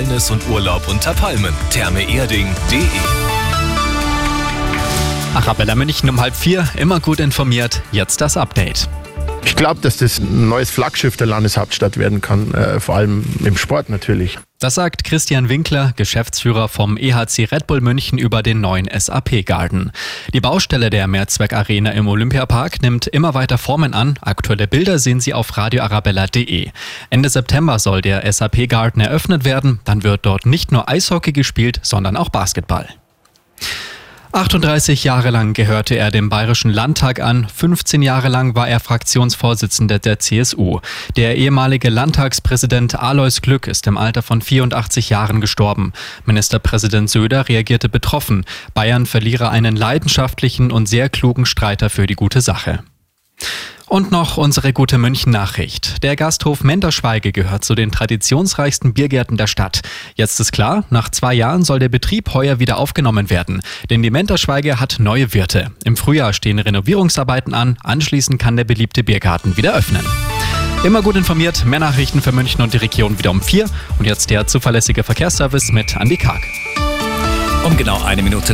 Wellness und Urlaub unter Palmen. Thermeerding.de Arabella München um halb vier, immer gut informiert. Jetzt das Update. Ich glaube, dass das ein neues Flaggschiff der Landeshauptstadt werden kann, äh, vor allem im Sport natürlich. Das sagt Christian Winkler, Geschäftsführer vom EHC Red Bull München über den neuen SAP Garden. Die Baustelle der Mehrzweckarena im Olympiapark nimmt immer weiter Formen an. Aktuelle Bilder sehen Sie auf radioarabella.de. Ende September soll der SAP Garden eröffnet werden. Dann wird dort nicht nur Eishockey gespielt, sondern auch Basketball. 38 Jahre lang gehörte er dem Bayerischen Landtag an, 15 Jahre lang war er Fraktionsvorsitzender der CSU. Der ehemalige Landtagspräsident Alois Glück ist im Alter von 84 Jahren gestorben. Ministerpräsident Söder reagierte betroffen. Bayern verliere einen leidenschaftlichen und sehr klugen Streiter für die gute Sache. Und noch unsere gute München-Nachricht. Der Gasthof Menterschweige gehört zu den traditionsreichsten Biergärten der Stadt. Jetzt ist klar, nach zwei Jahren soll der Betrieb heuer wieder aufgenommen werden. Denn die Menterschweige hat neue Wirte. Im Frühjahr stehen Renovierungsarbeiten an. Anschließend kann der beliebte Biergarten wieder öffnen. Immer gut informiert, mehr Nachrichten für München und die Region wieder um vier. Und jetzt der zuverlässige Verkehrsservice mit Andy Karg. Um genau eine Minute